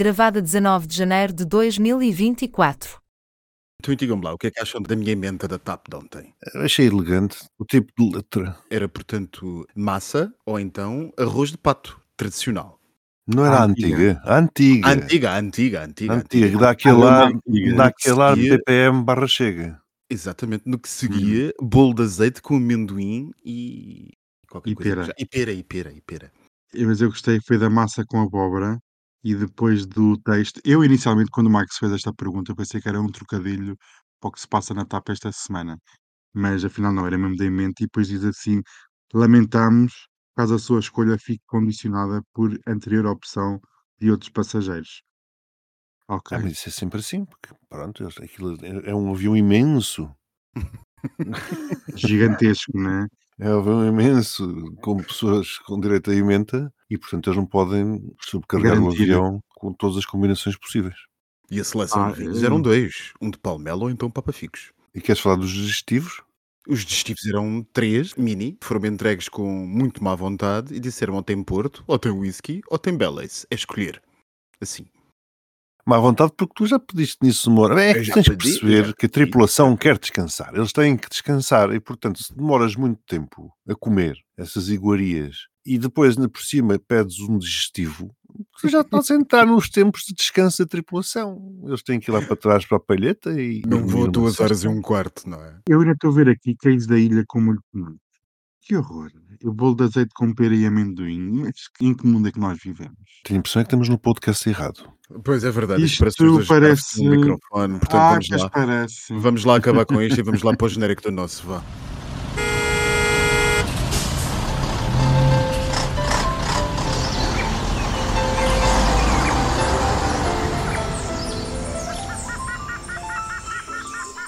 Gravada 19 de janeiro de 2024. Então digam-me lá, o que é que acham da minha emenda da TAP de ontem? Achei elegante o tipo de letra. Era, portanto, massa ou então arroz de pato, tradicional. Não era A antiga. antiga? A antiga. A antiga, a antiga, a antiga. A antiga, antiga. dá aquele ar, antiga. dá aquele ar seguia- BPM barra chega. Exatamente, no que seguia, bolo de azeite com amendoim e qualquer E coisa. pera. já- E pera, e pera, e pera. Mas eu gostei, foi da massa com abóbora e depois do texto. Eu, inicialmente, quando o Max fez esta pergunta, eu pensei que era um trocadilho para o que se passa na TAP esta semana. Mas afinal, não, era mesmo da mente. E depois diz assim: lamentamos caso a sua escolha fique condicionada por anterior opção de outros passageiros. Ok. Ah, mas isso é sempre assim, porque pronto, aquilo é é um avião imenso. Gigantesco, não é? É um avião imenso, com pessoas com direito a emenda, e portanto eles não podem subcarregar o Garantir. avião com todas as combinações possíveis. E a seleção Ah, de vinhos eh, eram dois, um de palmelo ou então papaficos. E queres falar dos digestivos? Os digestivos eram três, mini, foram entregues com muito má vontade e disseram ou tem Porto, ou tem whisky, ou tem Baileys. É escolher. Assim. Má vontade, porque tu já pediste nisso demora. É que tens que pedi, perceber já que a tripulação quer descansar. Eles têm que descansar e, portanto, se demoras muito tempo a comer essas iguarias e depois, ainda por cima, pedes um digestivo, tu já estás a entrar nos tempos de descanso da tripulação. Eles têm que ir lá para trás para a palheta e. Não vou duas horas e um quarto, não é? Eu ainda estou a ver aqui cães da ilha com molho de tomate. Que horror. O bolo de azeite com pera e amendoim. Mas Em que mundo é que nós vivemos? Tenho a impressão é que estamos no podcast errado. Pois é verdade, isto Isto parece parece- no microfone, portanto ah, vamos lá. parece. Vamos lá acabar com isto e vamos lá para o genérico do nosso, vá.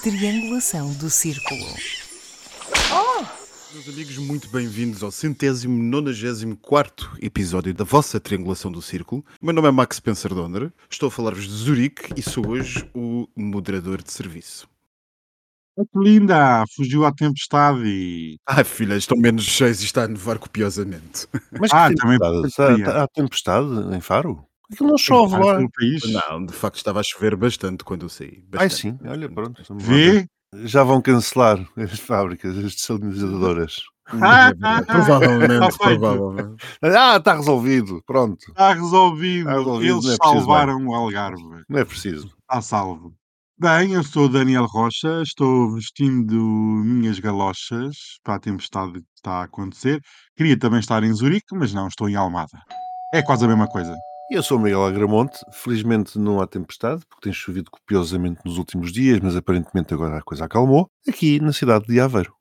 Triangulação do círculo. Meus amigos, muito bem-vindos ao centésimo nonagésimo quarto episódio da vossa Triangulação do Círculo. O meu nome é Max Spencer Donner, estou a falar-vos de Zurique e sou hoje o moderador de serviço. Ah, que linda! Fugiu à tempestade. Ai filha, estão menos cheios e está a nevar copiosamente. Mas Ah, também tempestade? poderia. Há, há tempestade em Faro? Aquilo não chove lá. No país. Não, de facto estava a chover bastante quando eu saí. Ai bastante. sim, olha, pronto. Vê? Já vão cancelar as fábricas, as desalinizadoras. Ah, provavelmente, Está feito. provavelmente. Ah, está resolvido, pronto. Está resolvido. Está resolvido, Eles é preciso salvaram o Algarve. Não é preciso. Está salvo. Bem, eu sou Daniel Rocha, estou vestindo minhas galochas para a tempestade que está a acontecer. Queria também estar em Zurique, mas não, estou em Almada. É quase a mesma coisa. Eu sou o Miguel Agramonte. Felizmente não há tempestade, porque tem chovido copiosamente nos últimos dias, mas aparentemente agora a coisa acalmou. Aqui na cidade de Aveiro.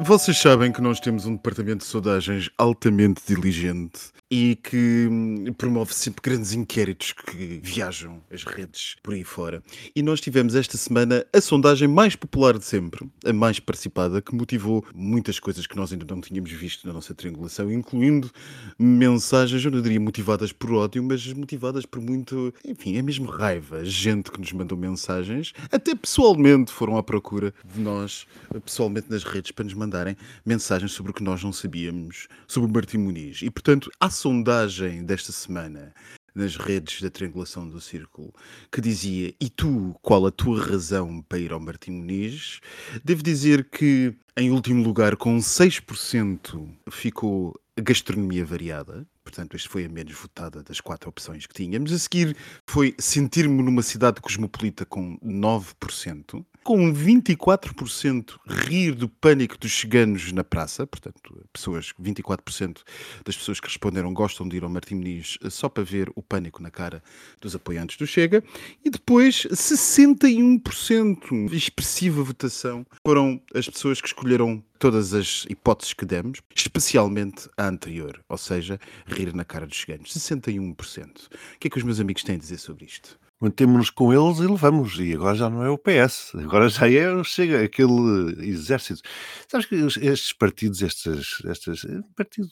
Vocês sabem que nós temos um departamento de sondagens altamente diligente e que hum, promove sempre grandes inquéritos que viajam as redes por aí fora. E nós tivemos esta semana a sondagem mais popular de sempre, a mais participada, que motivou muitas coisas que nós ainda não tínhamos visto na nossa triangulação, incluindo mensagens, eu não diria motivadas por ódio, mas motivadas por muito, enfim, é mesmo raiva. Gente que nos mandou mensagens, até pessoalmente foram à procura de nós, pessoalmente nas redes, para nos mandarem mensagens sobre o que nós não sabíamos sobre o Martim Muniz. E, portanto, a sondagem desta semana nas redes da triangulação do círculo que dizia e tu, qual a tua razão para ir ao Martim Muniz? Devo dizer que, em último lugar, com 6% ficou a gastronomia variada. Portanto, esta foi a menos votada das quatro opções que tínhamos. A seguir foi sentir-me numa cidade cosmopolita com 9%. Com 24% rir do pânico dos ciganos na praça. Portanto, pessoas, 24% das pessoas que responderam gostam de ir ao Martim Muniz só para ver o pânico na cara dos apoiantes do Chega. E depois, 61%, expressiva votação, foram as pessoas que escolheram todas as hipóteses que demos, especialmente a anterior, ou seja, rir na cara dos ciganos. 61%. O que é que os meus amigos têm a dizer sobre isto? Mantemos-nos com eles e levamos. E agora já não é o PS, agora já é o chega aquele exército. Sabes que estes partidos, estes, estes partido,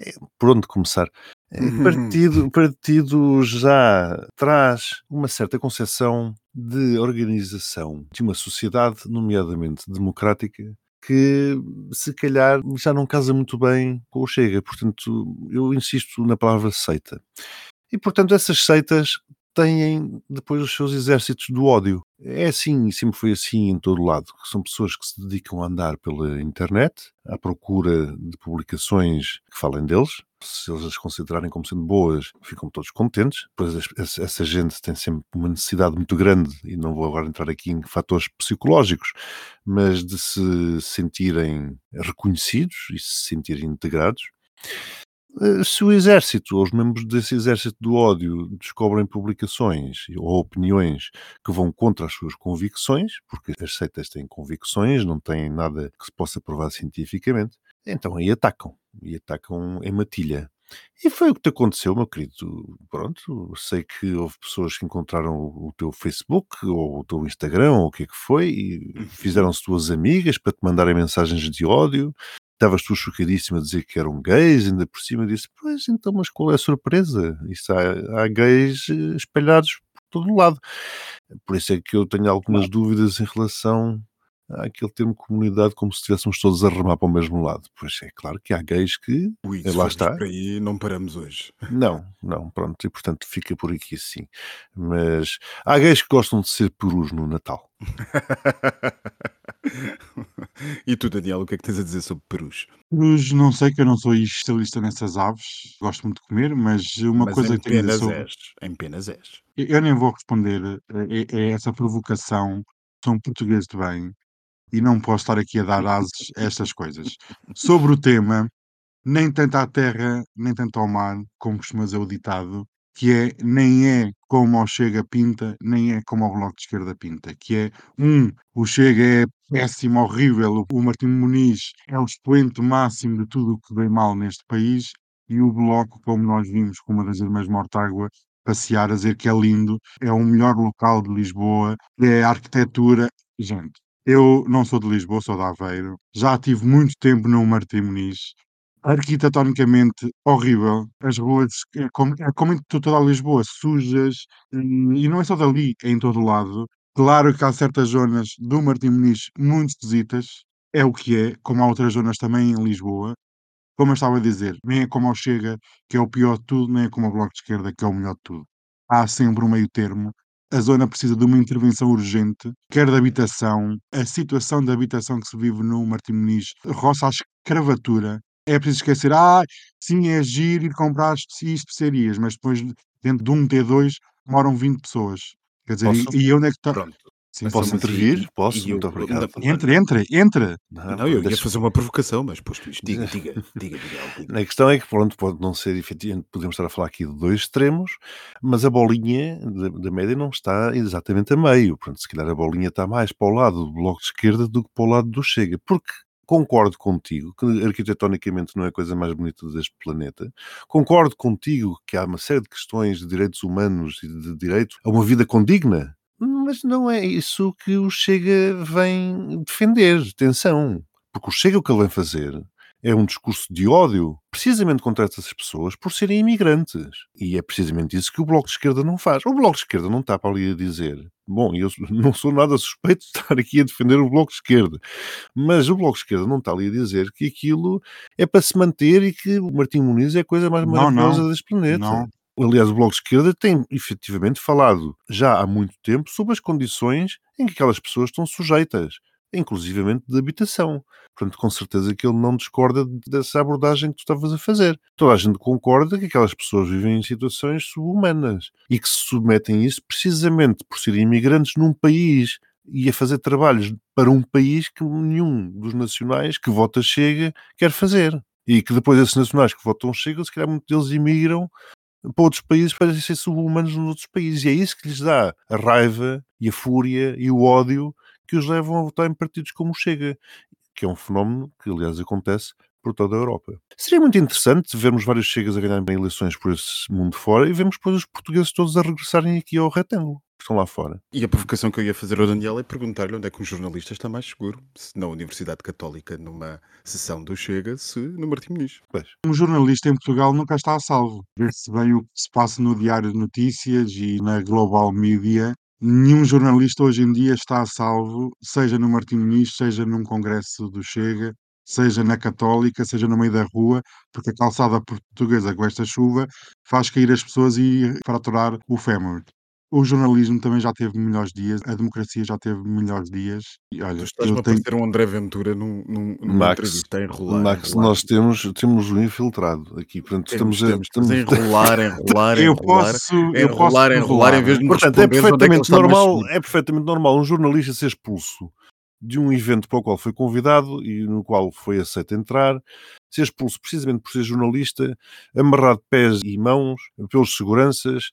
é, por onde começar? É, Uhum. partido, partido já traz uma certa concepção de organização de uma sociedade, nomeadamente democrática, que se calhar já não casa muito bem com o Chega. Portanto, eu insisto na palavra seita. E, portanto, essas seitas têm depois os seus exércitos do ódio. É assim e sempre foi assim em todo lado. São pessoas que se dedicam a andar pela internet à procura de publicações que falem deles. Se eles as considerarem como sendo boas, ficam todos contentes. Pois essa, gente tem sempre uma necessidade muito grande, e não vou agora entrar aqui em fatores psicológicos, mas de se sentirem reconhecidos e se sentirem integrados. Eh, se o exército ou os membros desse exército do ódio descobrem publicações ou opiniões que vão contra as suas convicções, porque as seitas têm convicções, não têm nada que se possa provar cientificamente, então aí atacam, e atacam em matilha. E foi o que te aconteceu, meu querido. Pronto, sei que houve pessoas que encontraram o teu Facebook ou o teu Instagram ou o que é que foi e Uhum. fizeram-se tuas amigas para te mandarem mensagens de ódio estavas tu chocadíssimo a dizer que eram gays, ainda por cima disse, pois então, mas qual é a surpresa? Isto há, há gays eh, espalhados por todo lado. Por isso é que eu tenho algumas dúvidas em relação àquele termo comunidade, como se estivéssemos todos a remar para o mesmo lado. Pois é claro que há gays que Ui, eh, lá está. por aí, não paramos hoje. Não, não, pronto, e portanto fica por aqui assim. Mas há gays que gostam de ser perus no Natal. e tu, Daniel, o que é que tens a dizer sobre perus? Perus, não sei, que eu não sou especialista nessas aves, gosto muito de comer, mas uma Mas coisa que tenho a dizer sobre. és. Em penas és. Eu nem vou responder a, a- a essa provocação, sou um português de bem e não posso estar aqui a dar ases a estas coisas. Sobre o tema, nem tanto à terra, nem tanto ao mar, como costuma dizer o ditado, que é nem é como ao Chega pinta, nem é como ao Bloco de Esquerda pinta, que é um, o Chega é péssimo, horrível, o Martim Muniz é o expoente máximo de tudo o que vem mal neste país, e o Bloco, como nós vimos com uma das irmãs Mortágua, passear a dizer que é lindo, é o melhor local de Lisboa, é a arquitetura. Gente, eu não sou de Lisboa, sou de Aveiro, já tive muito tempo no Martim Muniz, arquitetonicamente horrível. As ruas, é como, é como em to- toda Lisboa, sujas, hum, e não é só dali, é em todo lado. Claro que há certas zonas do Martim Muniz muito esquisitas, é o que é, como há outras zonas também em Lisboa. Como eu estava a dizer, nem é como ao Chega, que é o pior de tudo, nem é como ao Bloco de Esquerda, que é o melhor de tudo. Há sempre um meio termo. A zona precisa de uma intervenção urgente, quer de habitação. A situação de habitação que se vive no Martim Muniz roça a escravatura. É preciso esquecer, ah, sim, é giro ir comprar espe- especiarias, mas depois dentro de um T2 moram 20 pessoas. Quer dizer, e, Posso? e onde é que está? Sim, Então, Posso intervir? Posso? eu- Muito obrigado. Entra, entra, entra. Não, Não, eu ia deixa- fazer uma provocação, mas posto isto, diga, diga, diga, diga. A questão é que, pronto, pode não ser efetivamente, podemos estar a falar aqui de dois extremos, mas a bolinha da, da média não está exatamente a meio. Pronto, se calhar a bolinha está mais para o lado do Bloco de Esquerda do que para o lado do Chega, porque concordo contigo que arquitetonicamente não é a coisa mais bonita deste planeta, concordo contigo que há uma série de questões de direitos humanos e de direito a uma vida condigna, mas não é isso que o Chega vem defender, atenção, porque o Chega o que ele vem fazer é um discurso de ódio precisamente contra essas pessoas por serem imigrantes. E é precisamente isso que o Bloco de Esquerda não faz. O Bloco de Esquerda não está para ali a dizer. Bom, eu não sou nada suspeito de estar aqui a defender o Bloco de Esquerda, mas o Bloco de Esquerda não está ali a dizer que aquilo é para se manter e que o Martim Muniz é a coisa mais Não, maravilhosa não. deste planeta. Não. Aliás, o Bloco de Esquerda tem efetivamente falado já há muito tempo sobre as condições em que aquelas pessoas estão sujeitas, inclusivamente de habitação. Portanto, com certeza que ele não discorda dessa abordagem que tu estavas a fazer. Toda a gente concorda que aquelas pessoas vivem em situações subhumanas e que se submetem a isso precisamente por serem imigrantes num país e a fazer trabalhos para um país que nenhum dos nacionais que vota Chega quer fazer. E que depois esses nacionais que votam Chega, se calhar muitos deles imigram para outros países para ser subhumanos nos outros países. E é isso que lhes dá a raiva e a fúria e o ódio que os levam a votar em partidos como o Chega, que é um fenómeno que, aliás, acontece por toda a Europa. Seria muito interessante vermos vários Chegas a ganharem eleições por esse mundo fora e vermos depois os portugueses todos a regressarem aqui ao retângulo, que estão lá fora. E a provocação que eu ia fazer ao Daniel é perguntar-lhe onde é que um jornalista está mais seguro, se na Universidade Católica, numa sessão do Chega, se no Martim Muniz. Pois. Um jornalista em Portugal nunca está a salvo. Vê-se bem o que se passa no Diário de Notícias e na Global Media. Nenhum jornalista hoje em dia está a salvo, seja no Martim Muniz, seja num congresso do Chega. seja na Católica, seja no meio da rua, porque a calçada portuguesa com esta chuva faz cair as pessoas e fraturar o fémur. O jornalismo também já teve melhores dias, a democracia já teve melhores dias e Tu olha, estás-me eu a tenho parecer um André Ventura num, num, numa Max, entrevista a enrolar. Max, enrolar. nós temos, temos um infiltrado aqui, portanto Temos, estamos a, temos, estamos a estamos- enrolar, enrolar, eu enrolar, posso, eu posso enrolar, enrolar, em vez de me Portanto, é é perfeitamente mais normal, é perfeitamente normal um jornalista ser expulso de um evento para o qual foi convidado e no qual foi aceito entrar, ser expulso precisamente por ser jornalista, amarrado de pés e mãos pelos seguranças.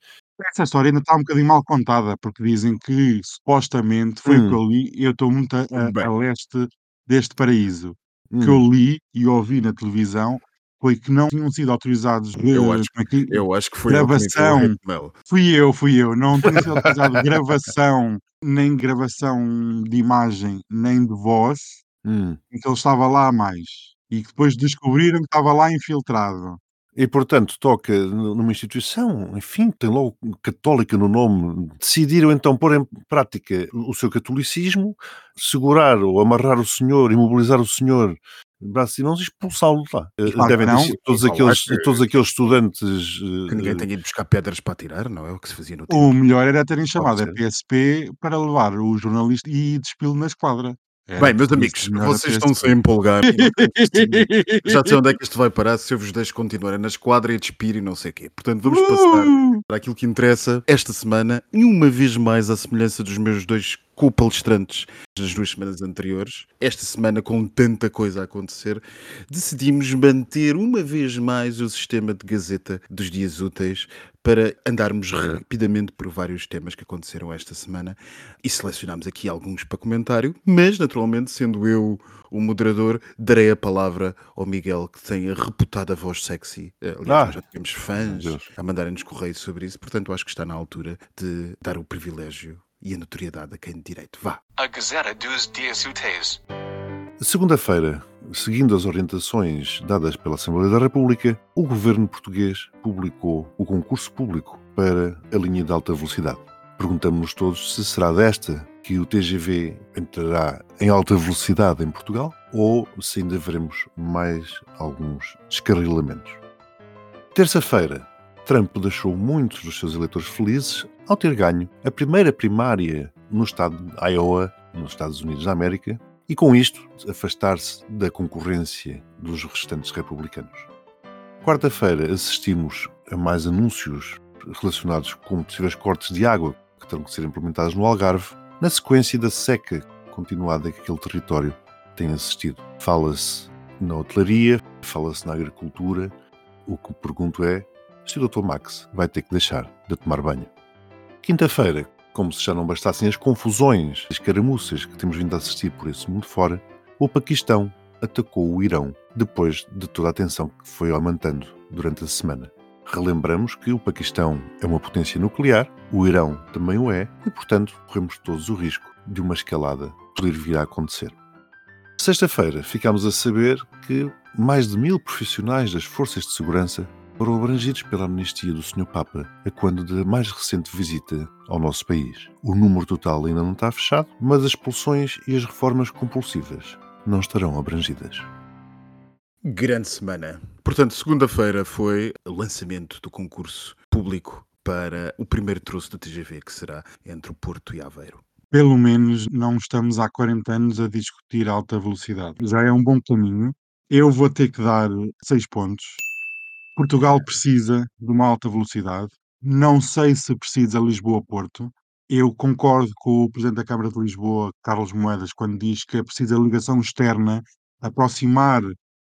Essa história ainda está um bocadinho mal contada, porque dizem que supostamente foi o que Hum. eu li, eu estou muito a, a- Bem. a leste deste paraíso. O que Hum. eu li e ouvi na televisão foi que não tinham sido autorizados Eu eh, acho como é que- Eu acho que foi ele que o Gravação. hate mail. Fui eu, fui eu. Não tinha sido autorizado gravação, nem gravação de imagem, nem de voz, Hum. e que ele estava lá a mais. E que depois descobriram que estava lá infiltrado. E, portanto, toca numa instituição, enfim, tem logo católica no nome. Decidiram então pôr em prática o seu catolicismo, segurar ou amarrar o senhor, imobilizar o senhor, braços e mãos e expulsá-lo de lá. Eh, claro Devem ter não. sido todos aqueles, que- todos aqueles estudantes. eh, Que ninguém eh, tenha ido buscar pedras para atirar, não é o que se fazia no tempo. O melhor era terem chamado a. PSP para levar o jornalista e despô-lo na esquadra. Era Bem, meus amigos, a vocês estão-se a PSP. empolgar. Já sei onde é que isto vai parar se eu vos deixo continuar na esquadra e a despir e não sei o quê. Portanto, vamos passar Uh! para aquilo que interessa esta semana, e uma vez mais, à semelhança dos meus dois co-palestrantes das duas semanas anteriores, esta semana, com tanta coisa a acontecer, decidimos manter uma vez mais o sistema de gazeta dos dias úteis para andarmos rapidamente por vários temas que aconteceram esta semana e selecionámos aqui alguns para comentário, mas naturalmente, sendo eu o moderador, darei a palavra ao Miguel, que tem a reputada voz sexy. Eh, Aliás, Ah, já tivemos fãs a mandarem-nos correios sobre isso, portanto, acho que está na altura de dar o privilégio e a notoriedade a quem de direito. Vá. A Gazeta dos Dias Úteis. Segunda-feira, seguindo as orientações dadas pela Assembleia da República, o governo português publicou o concurso público para a linha de alta velocidade. Perguntamos-nos todos se será desta que o TGV entrará em alta velocidade em Portugal ou se ainda veremos mais alguns descarrilamentos. Terça-feira, Trump deixou muitos dos seus eleitores felizes ao ter ganho a primeira primária no estado de Iowa, nos Estados Unidos da América, e com isto afastar-se da concorrência dos restantes republicanos. Quarta-feira assistimos a mais anúncios relacionados com possíveis cortes de água que terão que ser implementados no Algarve, na sequência da seca continuada que aquele território tem assistido. Fala-se na hotelaria, fala-se na agricultura. O que pergunto é se o Dr. Max vai ter que deixar de tomar banho. Quinta-feira, como se já não bastassem as confusões, as caramuças que temos vindo a assistir por esse mundo fora, o Paquistão atacou o Irão depois de toda a tensão que foi aumentando durante a semana. Relembramos que o Paquistão é uma potência nuclear, o Irão também o é, e portanto corremos todos o risco de uma escalada poder vir a acontecer. Sexta-feira ficámos a saber que mais de mil profissionais das forças de segurança foram abrangidos pela amnistia do Sr. Papa a quando da mais recente visita ao nosso país. O número total ainda não está fechado, mas as expulsões e as reformas compulsivas não estarão abrangidas. Grande semana. Portanto, segunda-feira foi o lançamento do concurso público para o primeiro troço do TGV, que será entre o Porto e Aveiro. Pelo menos não estamos há 40 anos a discutir alta velocidade. Já é um bom caminho. Eu vou ter que dar 6 pontos. Portugal precisa de uma alta velocidade. Não sei se precisa Lisboa-Porto. Eu concordo com o Presidente da Câmara de Lisboa, Carlos Moedas, quando diz que é preciso a ligação externa, aproximar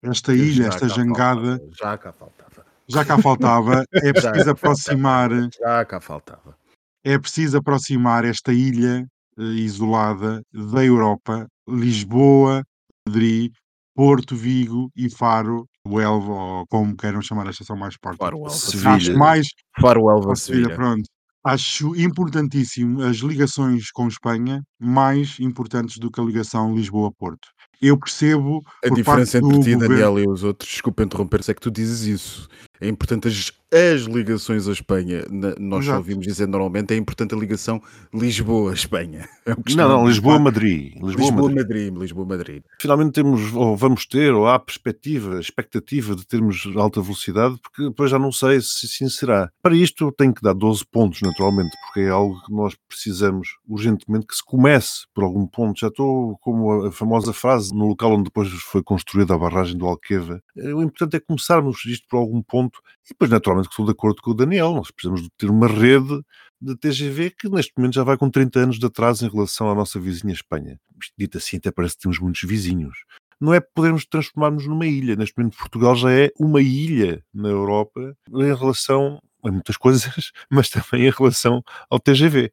esta ilha, esta jangada, faltava, Já cá faltava. já cá faltava, é preciso aproximar Já cá faltava. é preciso aproximar esta ilha eh, isolada da Europa, Lisboa, Madrid, Porto, Vigo e Faro, o Elva, ou como queiram chamar a estação mais perto. Faro Elva. Sevilha. Acho mais, Faro Elva ou Sevilha, Sevilha. pronto. Acho importantíssimo as ligações com Espanha, mais importantes do que a ligação Lisboa-Porto. Eu percebo A diferença entre ti, governo- Daniel, e os outros, desculpa interromper-se, é que tu dizes isso. É importante as, as ligações à Espanha. Na- nós só Exato. ouvimos dizer normalmente é importante a ligação Lisboa-Espanha. É Não, não. Lisboa-Madrid. Lisboa-Madrid. Lisboa-Madrid. Finalmente temos, ou vamos ter, ou há perspectiva, expectativa de termos alta velocidade, porque depois já não sei se assim será. Para isto tenho que dar 12 pontos, naturalmente, porque é algo que nós precisamos urgentemente que se comece por algum ponto. Já estou como a famosa frase no local onde depois foi construída a barragem do Alqueva. Eh, O importante é começarmos isto por algum ponto e depois, naturalmente, que estou de acordo com o Daniel. Nós precisamos de ter uma rede de TGV que neste momento já vai com 30 anos de atraso em relação à nossa vizinha Espanha. Dito assim, até parece que temos muitos vizinhos. Não é podermos transformar-nos numa ilha. Neste momento, Portugal já é uma ilha na Europa em relação a muitas coisas, mas também em relação ao TGV.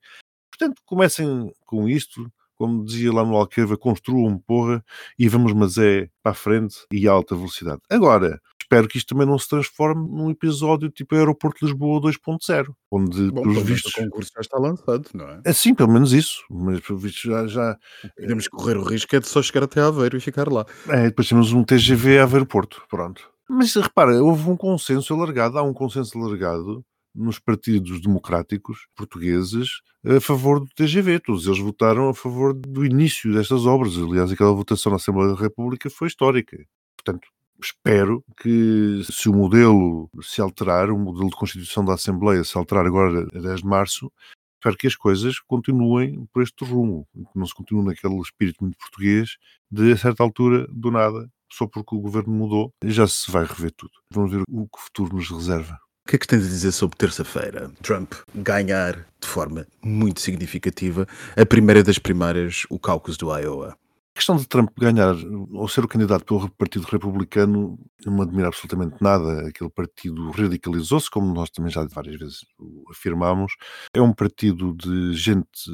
Portanto, comecem com isto, como dizia lá no Alqueva, construam porra e vamos, mas é para a frente e a alta velocidade. Agora, espero que isto também não se transforme num episódio tipo Aeroporto de Lisboa 2.0, onde, Bom, pelos pelo vistos. o concurso já está lançado, não é? É sim, pelo menos isso, mas pelos vistos já, já Podemos correr o risco é de só chegar até Aveiro e ficar lá. É, depois temos um TGV a Aeroporto, pronto. Mas repara, houve um consenso alargado, há um consenso alargado nos partidos democráticos portugueses a favor do TGV. Todos eles votaram a favor do início destas obras. Aliás, aquela votação na Assembleia da República foi histórica. Portanto, espero que se o modelo se alterar, o modelo de constituição da Assembleia se alterar agora a 10 de março, espero que as coisas continuem por este rumo, que não se continue naquele espírito muito português de, a certa altura, do nada, só porque o governo mudou, já se vai rever tudo. Vamos ver o que o futuro nos reserva. O que é que tens a dizer sobre terça-feira? Trump ganhar de forma muito significativa a primeira das primárias, o caucus do Iowa. A questão de Trump ganhar ou ser o candidato pelo Partido Republicano não me admira absolutamente nada. Aquele partido radicalizou-se, como nós também já várias vezes o afirmamos. É um partido de gente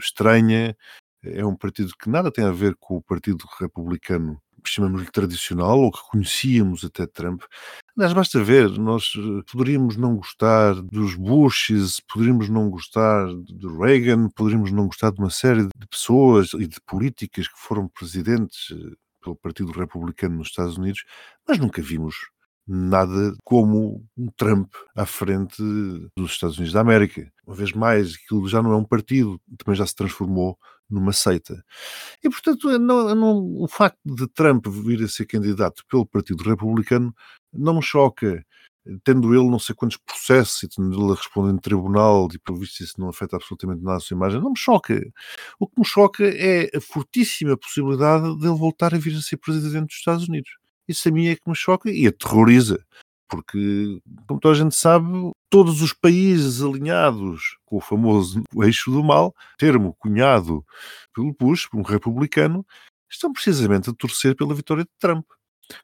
estranha, é um partido que nada tem a ver com o Partido Republicano, chamamos-lhe tradicional, ou que conhecíamos até Trump. Aliás, basta ver, nós eh, poderíamos não gostar dos Bushes, poderíamos não gostar de Reagan, poderíamos não gostar de uma série de pessoas e de políticas que foram presidentes eh, pelo Partido Republicano nos Estados Unidos, mas nunca vimos nada como um Trump à frente dos Estados Unidos da América. Uma vez mais, aquilo já não é um partido, também já se transformou numa seita. E, portanto, não- não- o facto de Trump vir a ser candidato pelo Partido Republicano não me choca. Tendo ele não sei quantos processos e tendo ele a responder em tribunal e, pelo visto, isso não afeta absolutamente nada a sua imagem, não me choca. O que me choca é a fortíssima possibilidade de ele voltar a vir a ser presidente dos Estados Unidos. Isso a mim é que me choca e aterroriza. Porque, como toda a gente sabe, todos os países alinhados com o famoso eixo do mal, termo cunhado pelo Bush, por um republicano, estão precisamente a torcer pela vitória de Trump.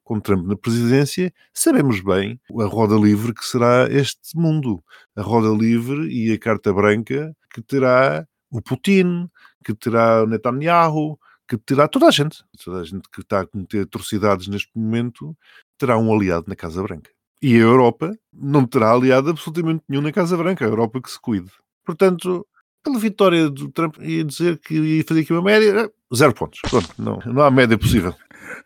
Com Trump na presidência, sabemos bem a roda livre que será este mundo. A roda livre e a carta branca que terá o Putin, que terá o Netanyahu, que terá toda a gente. Toda a gente que está a cometer atrocidades neste momento terá um aliado na Casa Branca. E a Europa não terá aliado absolutamente nenhum na Casa Branca. A Europa que se cuide. Portanto, pela vitória do Trump, ia dizer que ia fazer aqui uma média, eh, zero pontos. Pronto, não, não há média possível.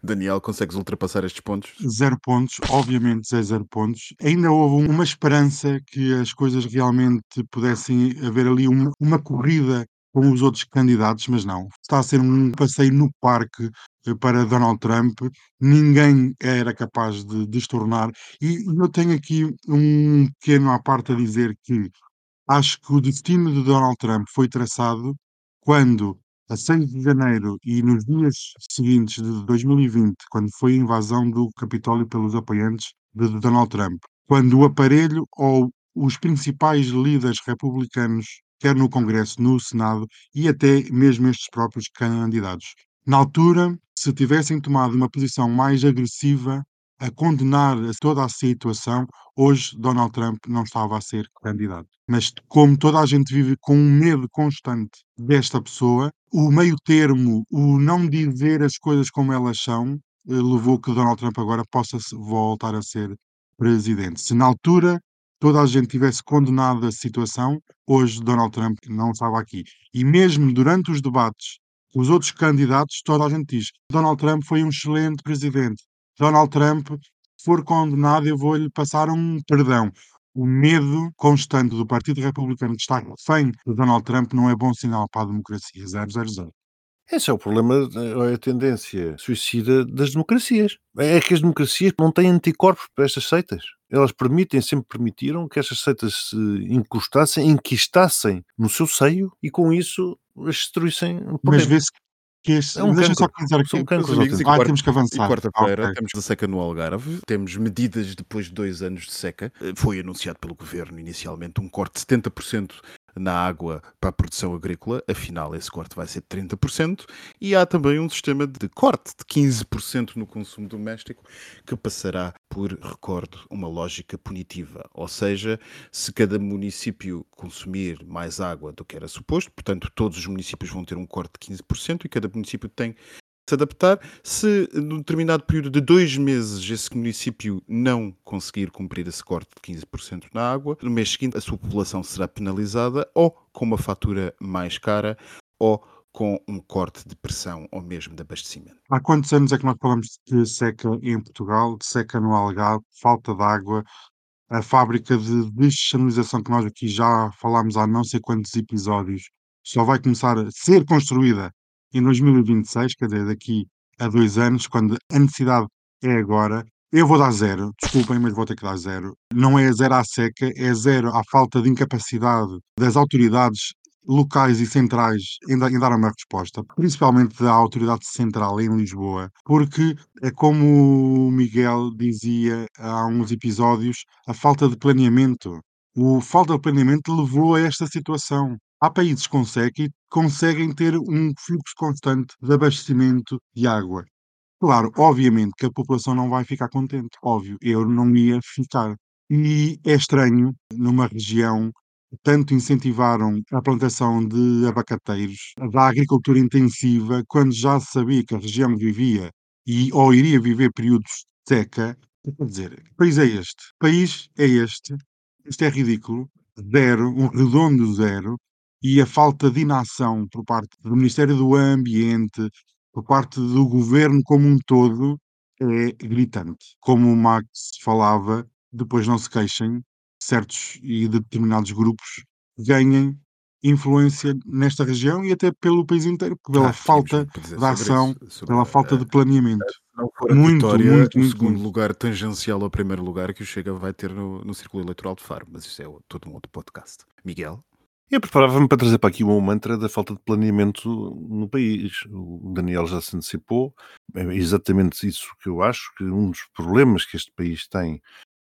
Daniel, consegues ultrapassar estes pontos? Zero pontos, obviamente é zero pontos. Ainda houve uma esperança que as coisas realmente pudessem haver ali uma, uma corrida com os outros candidatos, mas não. Está a ser um passeio no parque eh, para Donald Trump. Ninguém era capaz de destornar. E eu tenho aqui um pequeno à parte a dizer que acho que o destino de Donald Trump foi traçado quando, a 6 de janeiro e nos dias seguintes de 2020, quando foi a invasão do Capitólio pelos apoiantes de Donald Trump, quando o aparelho ou os principais líderes republicanos, quer no Congresso, no Senado e até mesmo estes próprios candidatos, na altura, se tivessem tomado uma posição mais agressiva a condenar toda a situação, hoje Donald Trump não estava a ser candidato. Mas como toda a gente vive com um medo constante desta pessoa, o meio termo, o não dizer as coisas como elas são, eh, levou que Donald Trump agora possa voltar a ser presidente. Se na altura toda a gente tivesse condenado a situação, hoje Donald Trump não estava aqui. E mesmo durante os debates, os outros candidatos, toda a gente diz: Donald Trump foi um excelente presidente. Donald Trump se for condenado, eu vou-lhe passar um perdão. O medo constante do Partido Republicano de estar refém de Donald Trump não é bom sinal para a democracia. 000. Esse é o problema, é a tendência suicida das democracias. É que as democracias não têm anticorpos para estas seitas. Elas permitem, sempre permitiram que estas seitas se encostassem, enquistassem no seu seio e com isso as destruíssem Mas vê-se que este. É um Deixa só dizer aqui. São cancros amigos. Ah, temos que avançar. quarta-feira Ok. temos a seca no Algarve, temos medidas depois de dois anos de seca. Eh, Foi anunciado pelo governo inicialmente um corte de 70% na água para a produção agrícola, afinal esse corte vai ser de 30%, e há também um sistema de corte de 15% no consumo doméstico que passará por, recordo, uma lógica punitiva, ou seja, se cada município consumir mais água do que era suposto, portanto todos os municípios vão ter um corte de 15% e cada município tem se adaptar. Se num determinado período de dois meses esse município não conseguir cumprir esse corte de 15% na água, no mês seguinte a sua população será penalizada ou com uma fatura mais cara ou com um corte de pressão ou mesmo de abastecimento. Há quantos anos é que nós falamos de seca em Portugal, de seca no Algarve, falta de água, a fábrica de deschanelização que nós aqui já falámos há não sei quantos episódios, só vai começar a ser construída em 2026, quer dizer, daqui a dois anos, quando a necessidade é agora. Eu vou dar zero, desculpem, mas vou ter que dar zero. Não é zero à seca, é zero à falta de incapacidade das autoridades locais e centrais em, em dar uma resposta, principalmente da autoridade central em Lisboa, porque é como o Miguel dizia há uns episódios, a falta de planeamento. O falta de planeamento levou a esta situação. Há países com seca e conseguem ter um fluxo constante de abastecimento de água. Claro, obviamente que a população não vai ficar contente, óbvio, eu não ia ficar. E é estranho, numa região tanto incentivaram a plantação de abacateiros, da agricultura intensiva, quando já se sabia que a região vivia e ou iria viver períodos de seca. Quer dizer, país é este? País é este? Isto é ridículo. Zero, um redondo zero. E a falta de inação por parte do Ministério do Ambiente, por parte do governo como um todo é gritante. Como o Max falava, depois não se queixem, certos e determinados grupos ganhem influência nesta região e até pelo país inteiro, pela Ah, falta de ação, isso, pela a- falta de planeamento. não for Muito, vitória, muito, o muito, segundo muito. lugar tangencial ao primeiro lugar que o Chega vai ter no, no Círculo Eleitoral de Faro, mas isso é o- todo um outro podcast. Miguel? Eu preparava-me para trazer para aqui um mantra da falta de planeamento no país. O Daniel já se antecipou. É exatamente isso que eu acho, que um dos problemas que este país tem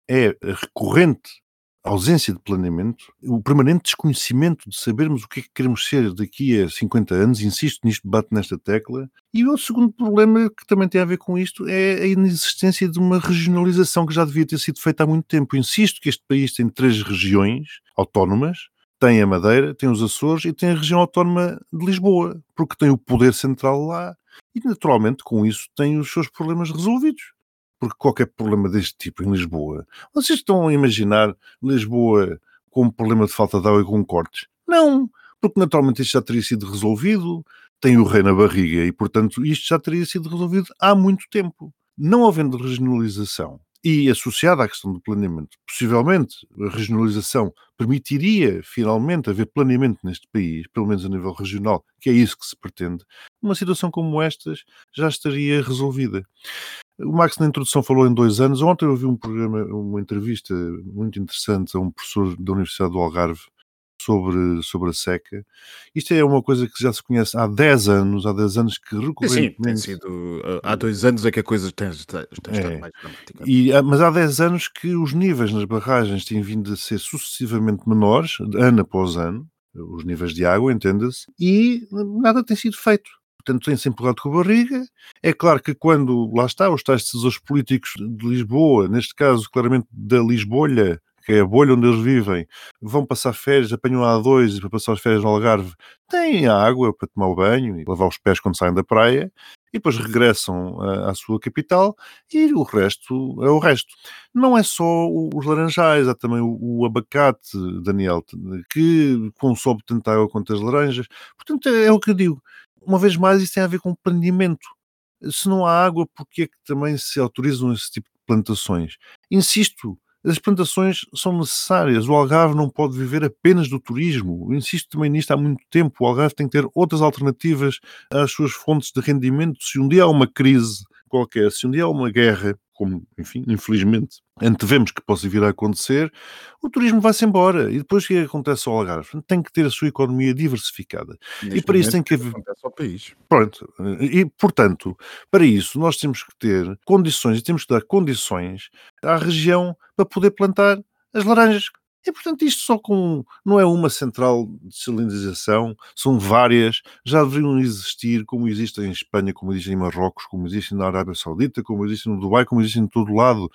é a recorrente ausência de planeamento, o permanente desconhecimento de sabermos o que é que queremos ser daqui a 50 anos, insisto nisto, bato nesta tecla. E o segundo problema que também tem a ver com isto é a inexistência de uma regionalização que já devia ter sido feita há muito tempo. Insisto que este país tem três regiões autónomas, tem a Madeira, tem os Açores e tem a região autónoma de Lisboa, porque tem o poder central lá e, naturalmente, com isso tem os seus problemas resolvidos. Porque qualquer problema deste tipo em Lisboa, vocês estão a imaginar Lisboa com um problema de falta de água e com cortes? Não, porque naturalmente isto já teria sido resolvido, tem o rei na barriga e, portanto, isto já teria sido resolvido há muito tempo. Não havendo regionalização e associada à questão do planeamento, possivelmente a regionalização permitiria finalmente haver planeamento neste país, pelo menos a nível regional, que é isso que se pretende, uma situação como estas já estaria resolvida. O Max na introdução falou em dois anos. Ontem eu vi um programa, uma entrevista muito interessante a um professor da Universidade do Algarve sobre, sobre a seca. Isto é uma coisa que já se conhece há 10 anos, há 10 anos que Sim, tem recorrentemente... sido. uh, Há dois anos é que a coisa tem, tem, estado É. mais dramática. E, ah, mas há 10 anos que os níveis nas barragens têm vindo a ser sucessivamente menores, ano após ano, os níveis de água, entenda-se, e nada tem sido feito. Portanto, tem-se empurrado com a barriga. É claro que quando, lá está, os tais decisores políticos de Lisboa, neste caso, claramente da Lisbolha, que é a bolha onde eles vivem, vão passar férias, apanham a A2 e para passar as férias no Algarve, têm água para tomar o banho e lavar os pés quando saem da praia, e depois regressam à, à sua capital e o resto é o resto. Não é só o- os laranjais, há também o, o abacate, Daniel, que consome tanta água quanto as laranjas. Portanto, é, é o que eu digo. Uma vez mais, isso tem a ver com planeamento. Se não há água, porque é que também se autorizam esse tipo de plantações. Insisto, as plantações são necessárias. O Algarve não pode viver apenas do turismo. Eu insisto também nisto há muito tempo. O Algarve tem que ter outras alternativas às suas fontes de rendimento. Se um dia há uma crise qualquer, se um dia há uma guerra, como, enfim, infelizmente, antevemos que possa vir a acontecer, o turismo vai-se embora. E depois o que é acontece ao Algarve? Tem que ter a sua economia diversificada. Neste para isso tem que haver- acontece ao país. Pronto. E, portanto, para isso nós temos que ter condições e temos que dar condições à região para poder plantar as laranjas. E, portanto, isto só com. Não é uma central de cilindrização, são várias, já deveriam existir, como existem em Espanha, como existem em Marrocos, como existem na Arábia Saudita, como existem no Dubai, como existem em todo lado.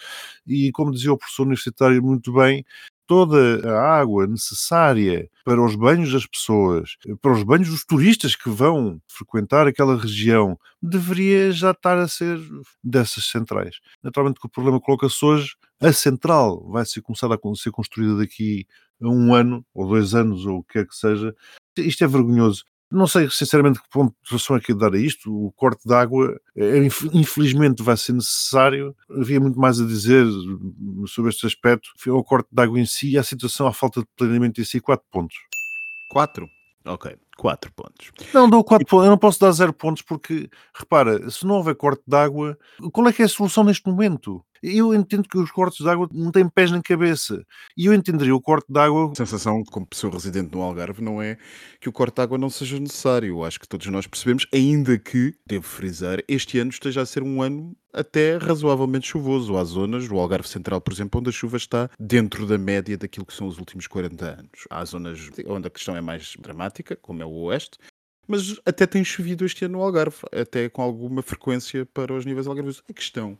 E, como dizia o professor universitário muito bem, toda a água necessária para os banhos das pessoas, para os banhos dos turistas que vão frequentar aquela região, deveria já estar a ser dessas centrais. Naturalmente que o problema coloca-se hoje, a central vai ser começada a ser construída daqui a um ano, ou dois anos, ou o que quer que seja. Isto é vergonhoso. Não sei, sinceramente, que pontuação é que é dar a isto. O corte de água, é, inf- infelizmente, vai ser necessário. Havia muito mais a dizer sobre este aspecto. Foi o corte de água em si e a situação, a falta de planeamento em si. Quatro pontos. Quatro? Ok, quatro pontos. Não, dou quatro pontos. Eu não posso dar zero pontos porque, repara, se não houver corte de água, qual é que é a solução neste momento? Eu entendo que os cortes de água não têm pés nem cabeça. E eu entenderia o corte de água A sensação, como pessoa residente no Algarve, não é que o corte de água não seja necessário. Acho que todos nós percebemos, ainda que, devo frisar, este ano esteja a ser um ano até razoavelmente chuvoso. Há zonas, o Algarve Central, por exemplo, onde a chuva está dentro da média daquilo que são os últimos 40 anos. Há zonas onde a questão é mais dramática, como é o Oeste, mas até tem chovido este ano no Algarve, até com alguma frequência para os níveis algarvios. A questão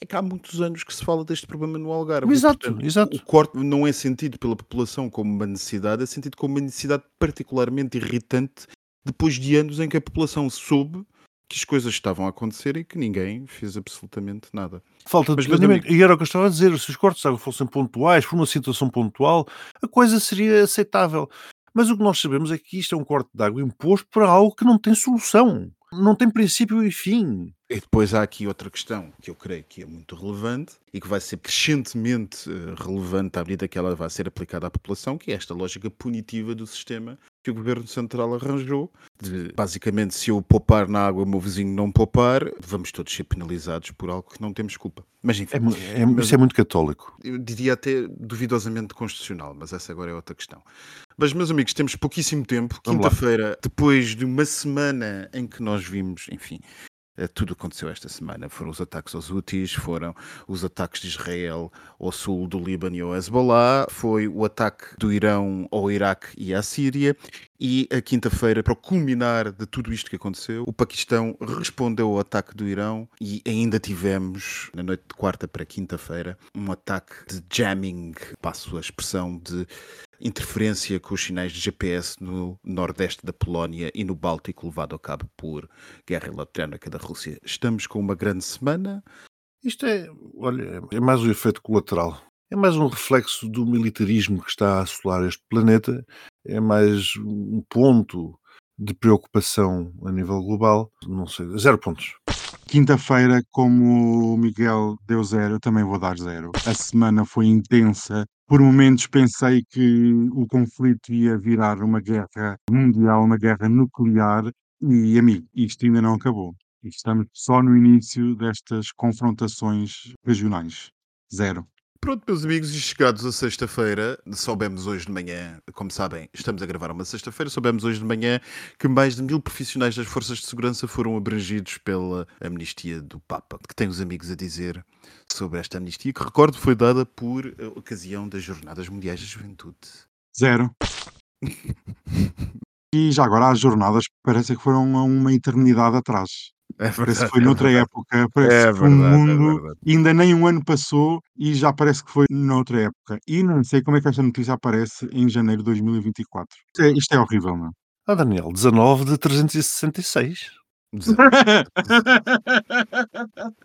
é que há muitos anos que se fala deste problema no Algarve. e, Exato, portanto, exato. O corte não é sentido pela população como uma necessidade, é sentido como uma necessidade particularmente irritante depois de anos em que a população soube que as coisas estavam a acontecer e que ninguém fez absolutamente nada. Falta de planeamento. E era o que eu estava a dizer, se os cortes de água fossem pontuais, por uma situação pontual, a coisa seria aceitável. Mas o que nós sabemos é que isto é um corte de água imposto para algo que não tem solução. Não tem princípio e fim. E depois há aqui outra questão que eu creio que é muito relevante e que vai ser crescentemente eh, relevante à medida que ela vai ser aplicada à população, que é esta lógica punitiva do sistema que o Governo Central arranjou. De, basicamente, se eu poupar na água o meu vizinho não poupar, vamos todos ser penalizados por algo que não temos culpa. Mas enfim, É, é- Mas- isso é muito católico. eu diria até duvidosamente constitucional, mas essa agora é outra questão. Mas, meus amigos, temos pouquíssimo tempo. Quinta-feira, depois de uma semana em que nós vimos, enfim, eh, tudo aconteceu esta semana. Foram os ataques aos Houthis, foram os ataques de Israel ao sul do Líbano e ao Hezbollah, foi o ataque do Irão ao Iraque e à Síria. E a quinta-feira, para o culminar de tudo isto que aconteceu, o Paquistão respondeu ao ataque do Irão e ainda tivemos, na noite de quarta para quinta-feira, um ataque de jamming, passo a expressão, de interferência com os sinais de GPS no nordeste da Polónia e no Báltico, levado a cabo por guerra eletrónica da Rússia. Estamos com uma grande semana. Isto é, olha, é mais um efeito colateral. É mais um reflexo do militarismo que está a assolar este planeta. É mais um ponto de preocupação a nível global. Não sei, zero pontos. Quinta-feira, como o Miguel deu zero, eu também vou dar zero. A semana foi intensa. Por momentos pensei que o conflito ia virar uma guerra mundial, uma guerra nuclear. E, amigo, isto ainda não acabou. Estamos só no início destas confrontações regionais. Zero. Pronto, meus amigos, e chegados a sexta-feira, soubemos hoje de manhã, como sabem, estamos a gravar uma sexta-feira, soubemos hoje de manhã que mais de mil profissionais das forças de segurança foram abrangidos pela amnistia do Papa. Que tem os amigos a dizer sobre esta amnistia, que recordo foi dada por ocasião das Jornadas Mundiais da Juventude. Zero. E já agora as jornadas parece que foram a uma eternidade atrás. É Parece que foi noutra época. Parece É que o verdade, é mundo verdade. ainda nem um ano passou e já parece que foi noutra época. E não sei como é que esta notícia aparece em janeiro de 2024. Isto é, isto é horrível, não? Ah, Daniel, 19 de 366.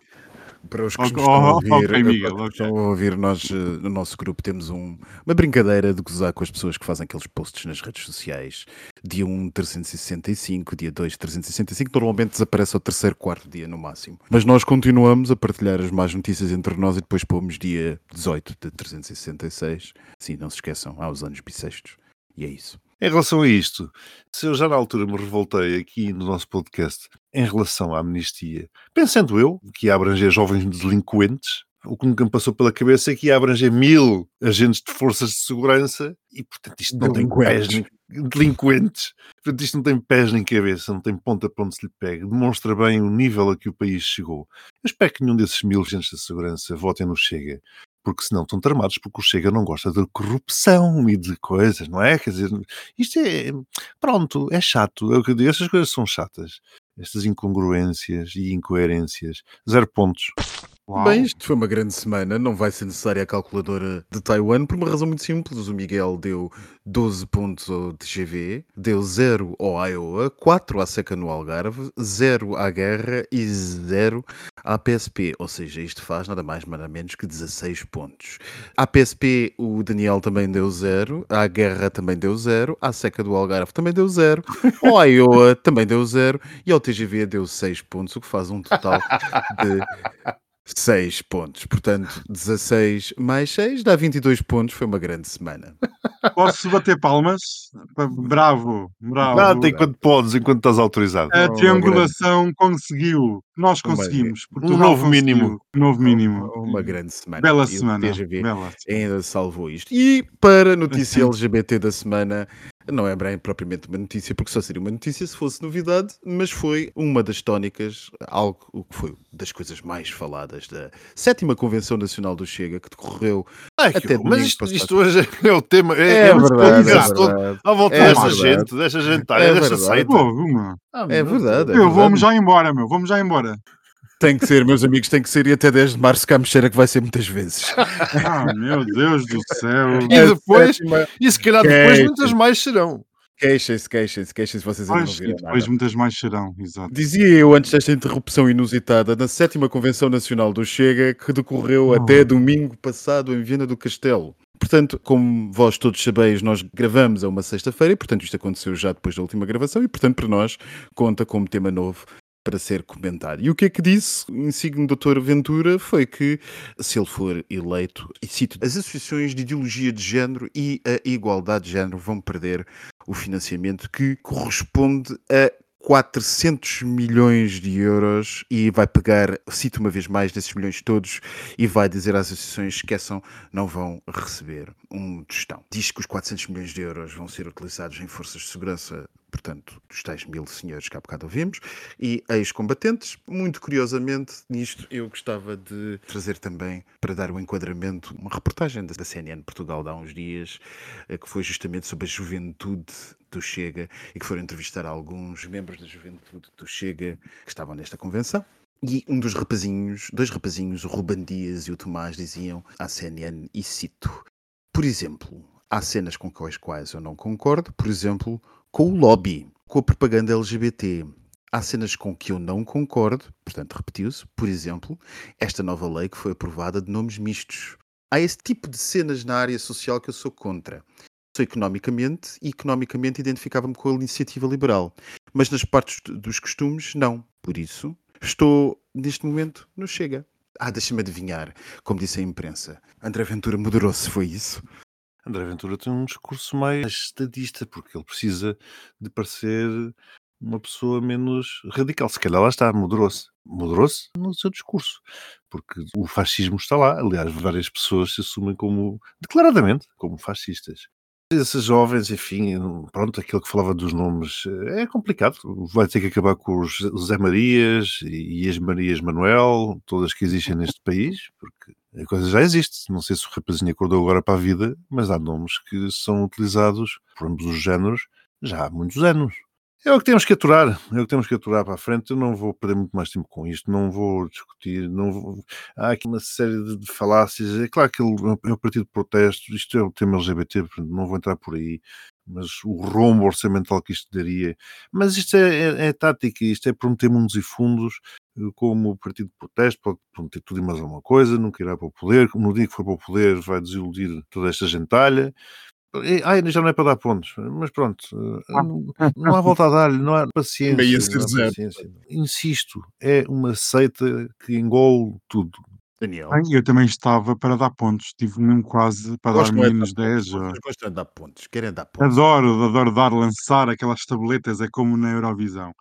Para os que Oh, estão a oh, ouvir, ok, para os Miguel, que ok. estão a ouvir, nós eh, no nosso grupo temos um- uma brincadeira de gozar com as pessoas que fazem aqueles posts nas redes sociais. Dia 1, 365, dia 2, 365. Normalmente desaparece ao terceiro, quarto dia no máximo. Mas nós continuamos a partilhar as más notícias entre nós e depois pomos dia 18 de 366. Sim, não se esqueçam, há os anos bissextos. E é isso. Em relação a isto, se eu já na altura me revoltei aqui no nosso podcast em relação à amnistia, pensando eu que ia abranger jovens delinquentes, o que nunca me passou pela cabeça é que ia abranger mil agentes de forças de segurança e, portanto, isto não tem pés Delinquentes. nem delinquentes. Portanto, isto não tem pés nem cabeça, não tem ponta para onde se lhe pega. Demonstra bem o nível a que o país chegou. Eu espero que nenhum desses mil agentes de segurança votem no Chega, porque senão estão tramados, porque o Chega não gosta de corrupção e de coisas, não é? Quer dizer, isto é. Pronto, é chato. Eu digo. Estas coisas são chatas. Estas incongruências e incoerências. Zero pontos. Uau. Bem, isto foi uma grande semana. Não vai ser necessária a calculadora de Taiwan por uma razão muito simples. O Miguel deu 12 pontos ao TGV, deu 0 ao Iowa, 4 à seca no Algarve, 0 à guerra e 0 à PSP. Ou seja, isto faz nada mais nada menos que 16 pontos. À PSP o Daniel também deu 0, à guerra também deu 0, à seca do Algarve também deu 0, ao Iowa também deu 0 e ao TGV deu 6 pontos, o que faz um total de 6 pontos. Portanto, 16 mais 6 dá 22 pontos. Foi uma grande semana. Posso bater palmas? Pa- Bravo, bravo. Nada enquanto podes, enquanto estás autorizado. A Uma triangulação conseguiu. Nós Uma- conseguimos. um Portugal novo conseguiu. mínimo. Um novo mínimo. Uma grande semana. Bela E semana. TGV Bela. ainda salvou isto. E para a notícia LGBT da semana, não é bem propriamente uma notícia, porque só seria uma notícia se fosse novidade, mas foi uma das tónicas, algo o que foi das coisas mais faladas da sétima Convenção Nacional do Chega, que decorreu Ai, Até horror. mas isto, isto hoje é o tema. É, É é o verdade, é verdade. à volta É desta gente, desta gente, É desta verdade. seita. Pô. Ah, É verdade, é Eu vou-me já embora, meu. Vamos já embora. Tem que ser, meus amigos, tem que ser. E até 10 de março cá me cheira que vai ser muitas vezes. Ah, meu Deus do céu. E depois, sétima- e se calhar depois muitas mais serão. Queixem-se, queixem-se, queixem-se, vocês ainda não viram depois nada. muitas mais serão, exato. Dizia eu antes desta interrupção inusitada na sétima Convenção Nacional do Chega, que decorreu Oh. até domingo passado em Viana do Castelo. Portanto, como vós todos sabeis, nós gravamos a uma sexta-feira e, portanto, isto aconteceu já depois da última gravação e, portanto, para nós conta como tema novo para ser comentado. E o que é que disse o insigne Dr. Ventura foi que, se ele for eleito, e cito, as associações de ideologia de género e a igualdade de género vão perder o financiamento que corresponde a 400 milhões de euros e vai pegar, cito uma vez mais, desses milhões todos e vai dizer às associações esqueçam, não vão receber um tostão. Diz que os 400 milhões de euros vão ser utilizados em forças de segurança, portanto, dos tais mil senhores que há bocado ouvimos, e ex-combatentes. Muito curiosamente, nisto eu gostava de trazer também, para dar o enquadramento, uma reportagem da CNN Portugal de há uns dias, eh, que foi justamente sobre a juventude do Chega e que foram entrevistar alguns membros da juventude do Chega que estavam nesta convenção. E um dos rapazinhos, dois rapazinhos, o Ruben Dias e o Tomás, diziam à CNN, e cito, por exemplo, há cenas com as quais eu não concordo, por exemplo, com o lobby, com a propaganda LGBT. Há cenas com que eu não concordo, portanto, repetiu-se, por exemplo, esta nova lei que foi aprovada de nomes mistos. Há esse tipo de cenas na área social que eu sou contra. Sou economicamente e economicamente identificava-me com a iniciativa liberal. Mas nas partes dos costumes, não. Por isso, estou neste momento no Chega. Ah, deixa-me adivinhar, como disse a imprensa. André Ventura moderou-se, foi isso? André Ventura tem um discurso mais estadista, porque ele precisa de parecer uma pessoa menos radical. Se calhar lá está, moderou-se. Moderou-se no seu discurso, porque o fascismo está lá. Aliás, várias pessoas se assumem como, declaradamente, como fascistas. Esses jovens, enfim, pronto, aquilo que falava dos nomes eh, é complicado. Vai ter que acabar com os Zé Marias e as Marias Manuel, todas que existem neste país, porque a coisa já existe. Não sei se o rapazinho acordou agora para a vida, mas há nomes que são utilizados por ambos os géneros já há muitos anos. É o que temos que aturar, é o que temos que aturar para a frente. Eu não vou perder muito mais tempo com isto, não vou discutir, não vou... há aqui uma série de, falácias. É claro que é um partido de protesto, isto é o tema LGBT, não vou entrar por aí, mas o rombo orçamental que isto daria. Mas isto é, é, é tática, isto é prometer mundos e fundos eh, como partido de protesto, pode prometer tudo e mais alguma coisa, nunca irá para o poder, no dia que for para o poder vai desiludir toda esta gentalha. E, ai, já não é para dar pontos, mas pronto, eh, não, não há volta a dar-lhe, não há paciência. Não há paciência. Insisto, é uma seita que engole tudo. Daniel. Bem, eu também estava para dar pontos, tive mesmo quase para Gosto dar menos dar pontos, 10. ou- vocês gostam de dar pontos, querem dar pontos. Adoro, adoro dar, lançar aquelas tabletas, é como na Eurovisão.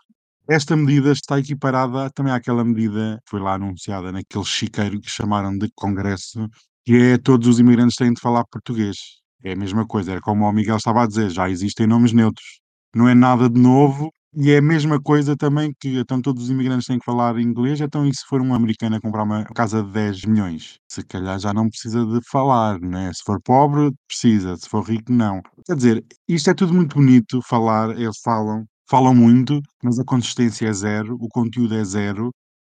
Esta medida está equiparada também àquela medida que foi lá anunciada naquele chiqueiro que chamaram de Congresso, que é todos os imigrantes têm de falar português. É a mesma coisa, era como o Miguel estava a dizer, já existem nomes neutros. Não é nada de novo e é a mesma coisa também que então todos os imigrantes têm que falar inglês, então e se for um americano a comprar uma casa de 10 milhões? Se calhar já não precisa de falar, né? Se for pobre, precisa, se for rico, não. Quer dizer, isto é tudo muito bonito, falar, eles falam, falam muito, mas a consistência é zero, o conteúdo é zero,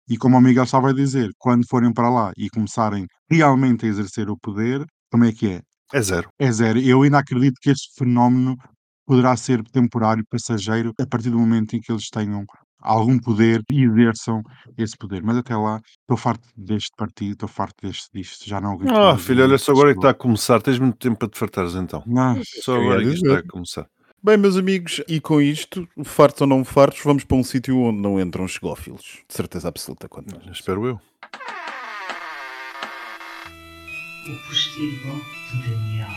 e como o Miguel estava a dizer, quando forem para lá e começarem realmente a exercer o poder, como é que é? É zero. É zero. Eu ainda acredito que este fenómeno poderá ser temporário, passageiro, a partir do momento em que eles tenham algum poder e exerçam esse poder. Mas até lá, estou farto deste partido, estou farto deste disto, já não aguento Ah, filho, olha só agora é que está a começar. Tens muito tempo para te fartares então. Não, Só agora é que está a começar. Bem, meus amigos, e com isto, fartos ou não fartos, vamos para um sítio onde não entram chegófilos. De certeza absoluta quanto mais. Espero eu. O postigo de Daniel.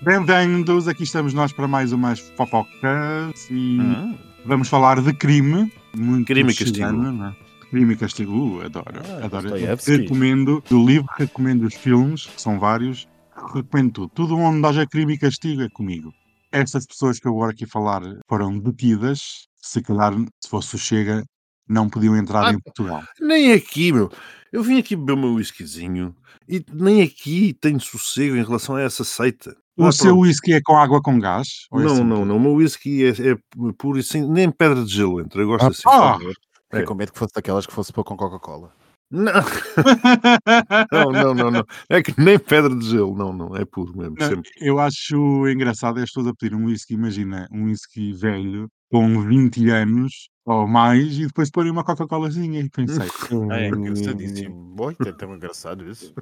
Bem-vindos, aqui estamos nós para mais umas fofocas e Hum. vamos falar de crime. Muito Crime e castigo. é? Crime e castigo, uh, adoro. Ah, adoro. Recomendo do livro, recomendo os filmes, que são vários, recomendo tudo. Tudo onde haja crime e castigo é comigo. Estas pessoas que eu agora aqui falar foram detidas, se calhar, se fosse o Chega, não podiam entrar Ah, em Portugal. Nem aqui, meu. Eu vim aqui beber o meu whiskyzinho e nem aqui tenho sossego em relação a essa seita. O Ah, seu whisky é com água com gás? Ou é Não, assim não, não. O meu whisky é, é puro e sem. Nem pedra de gelo entra. Eu gosto Ah, assim. Ah! favor. É com medo que fosse daquelas que fosse pôr com Coca-Cola. Não, não, não, não, não. É que nem pedra de gelo. Não, não. É puro mesmo. Não, Sempre. eu acho engraçado é as pessoas a pedir um whisky, imagina, um whisky velho, com 20 anos ou mais, e depois porem uma Coca-Colazinha. E pensei, É "Hum, engraçadíssimo. Oi, é tão engraçado isso.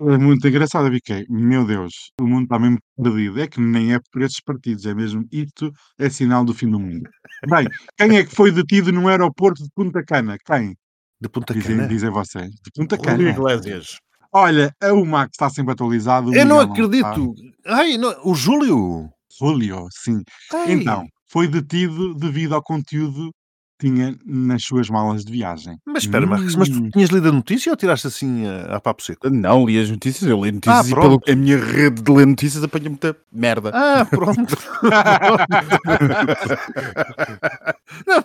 é muito engraçado. Eu fiquei, meu Deus, o mundo está mesmo perdido. É que nem é por estes partidos, é mesmo, isto é sinal do fim do mundo. Bem, quem é que foi detido no aeroporto de Punta Cana? Quem? De Punta Dizem, Cana. dizem vocês. De Punta Cana. Iglesias. Olha, a UMAC está sempre atualizado. o Eu não Miguel acredito. Ai, não, o Júlio. Julio, sim. Ai. Então, foi detido devido ao conteúdo tinha nas suas malas de viagem. Mas espera, Marcos, mas tu Hum. tinhas lido a notícia ou tiraste assim a, a papo seco? Não, li as notícias, eu li notícias Ah, e pelo a minha rede de ler notícias apanha muita merda. Ah, pronto.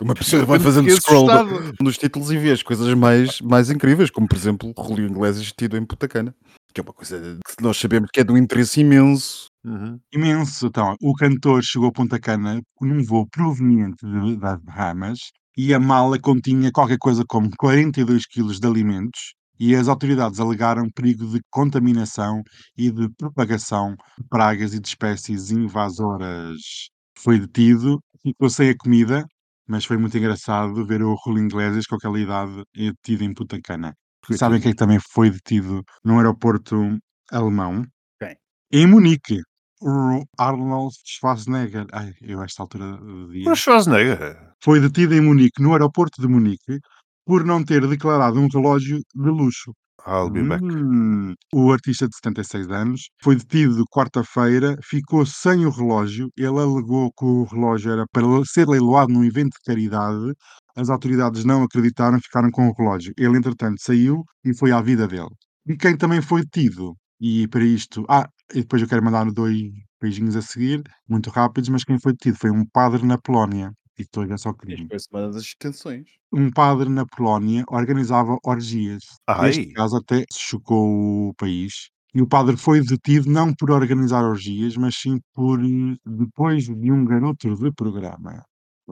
Uma pessoa vai fazendo scroll assustado. nos títulos e vê as coisas mais, mais incríveis, como por exemplo Julio Iglesias tido em Putacana, que é uma coisa que nós sabemos que é de um interesse imenso. Uhum. Imenso. Então, o cantor chegou a Punta Cana num voo proveniente de- das Bahamas e a mala continha qualquer coisa como 42 quilos de alimentos e as autoridades alegaram perigo de contaminação e de propagação de pragas e de espécies invasoras. Foi detido, ficou sem a comida, mas foi muito engraçado ver o Julio Iglesias com aquela idade detido em Punta Cana. E sabem quem é que também foi detido num aeroporto alemão? Quem? Em Munique. O Arnold Schwarzenegger. Ai, eu a esta altura do dia. O Schwarzenegger. Foi detido em Munique, no aeroporto de Munique, por não ter declarado um relógio de luxo. I'll be back. Hum, o artista de 76 anos foi detido quarta-feira, ficou sem o relógio. Ele alegou que o relógio era para ser leiloado num evento de caridade. As autoridades não acreditaram, ficaram com o relógio. Ele, entretanto, saiu e foi à vida dele. E quem também foi detido? E para isto. Ah, e depois eu quero mandar dois beijinhos a seguir, muito rápidos, mas quem foi detido foi um padre na Polónia. E depois é só crime Foi semana das extensões. um padre na Polónia organizava orgias. Ai. Neste caso até chocou o país. E o padre foi detido não por organizar orgias, mas sim por depois de um garoto de programa.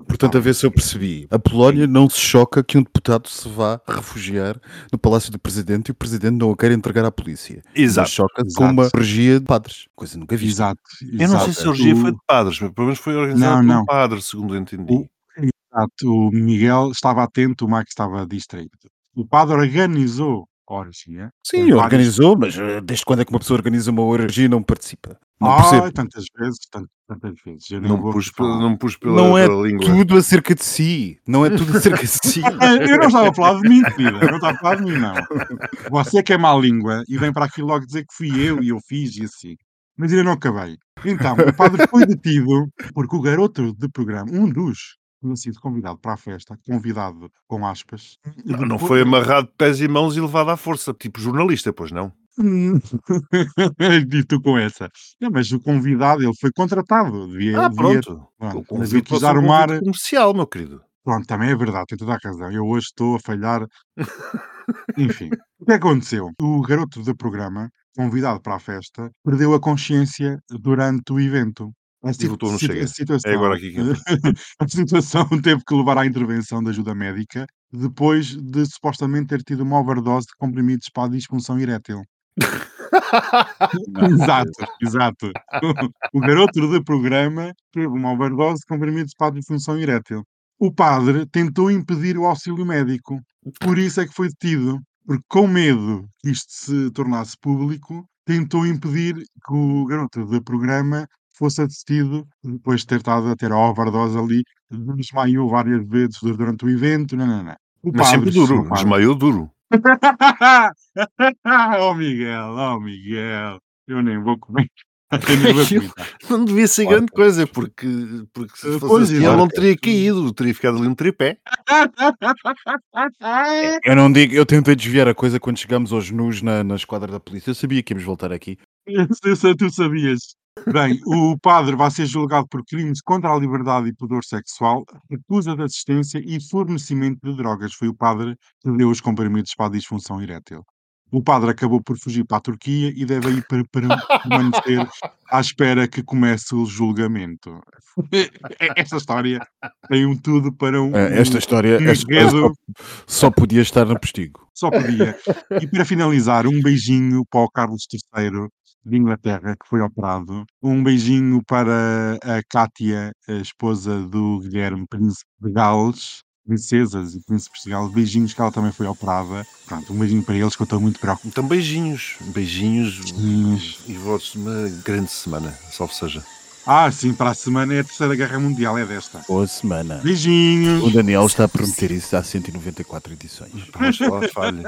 Portanto, a ver se eu percebi. A Polónia não se choca que um deputado se vá refugiar no Palácio do Presidente e o Presidente não o quer entregar à polícia. Exato. Choca com Exato. uma orgia de padres. Coisa nunca vista. Exato. Eu não sei exato. se a orgia O- foi de padres, mas pelo menos foi organizada Não, por um padre, segundo eu entendi. O- Exato, o Miguel estava atento, o Max estava distraído. O padre organizou orgia. Sim, com vários- organizou, mas eh, desde quando é que uma pessoa organiza uma orgia e não participa? Não Ah, percebo. tantas vezes, tant- tantas vezes. Eu Não vou pus, falar. não pus pela, Não é pela língua. tudo acerca de si. Não é tudo acerca de si. Eu não estava a falar de mim, querida. Eu não estava a falar de mim, não. Você que é má língua e vem para aqui logo dizer que fui eu e eu fiz e assim. Mas ainda não acabei. Então, o padre foi detido porque o garoto de programa, um dos, tinha sido convidado para a festa, convidado com aspas. Não, não depois- foi amarrado de pés e mãos e levado à força, tipo jornalista, pois não? Tu com essa. Não, mas o convidado, ele foi contratado. Devia, Ah, devia- pronto. pronto, O mas eu quis um convite comercial, meu querido. Pronto, também é verdade, tem toda a razão. Eu hoje estou a falhar. Enfim, o que aconteceu? O garoto do programa, convidado para a festa, perdeu a consciência durante o evento. A, situ- Chega. a situação, É agora aqui que a situação teve que levar à intervenção de ajuda médica depois de supostamente ter tido uma overdose de comprimidos para a disfunção erétil. Exato, exato. O garoto do programa teve uma overdose de comprimidos para a disfunção erétil. O padre tentou impedir o auxílio médico, por isso é que foi detido. Porque, com medo que isto se tornasse público, tentou impedir que o garoto do programa fosse assistido depois de ter estado a ter a overdose ali, desmaiou várias vezes durante o evento. Não, não, não. O Mas sempre padre- duro, o padre- desmaiou duro. oh Miguel, oh Miguel, eu nem vou comer. Não devia ser grande claro. coisa, porque, porque se Eh, fosse pois, assim, ele não teria caído, teria ficado ali um tripé. Eu não digo, eu tentei desviar a coisa quando chegámos aos nus na, na esquadra da polícia. Eu sabia que íamos voltar aqui. Eu sei, tu sabias. Bem, o padre vai ser julgado por crimes contra a liberdade e pudor sexual, recusa de assistência e fornecimento de drogas. Foi o padre que deu os comprimidos para a disfunção erétil. O padre acabou por fugir para a Turquia e deve ir para, para permanecer à espera que comece o julgamento. Esta história tem um tudo para um. Eh, Esta história um esta- enredo. só, só podia estar no postigo. Só podia. E para finalizar, um beijinho para o Carlos III de Inglaterra, que foi operado. Um beijinho para a Cátia, a esposa do Guilherme, príncipe de Gales. Princesas e príncipes de Gales, beijinhos que ela também foi operada. Pronto, um beijinho para eles que eu estou muito preocupado. Então beijinhos, beijinhos Beijinhos. e votos de uma grande semana, salve seja. Ah, sim, para a semana é a Terceira Guerra Mundial, é desta. Boa semana. Beijinhos! O Daniel está a prometer isso há 194 edições. Vamos falar falha.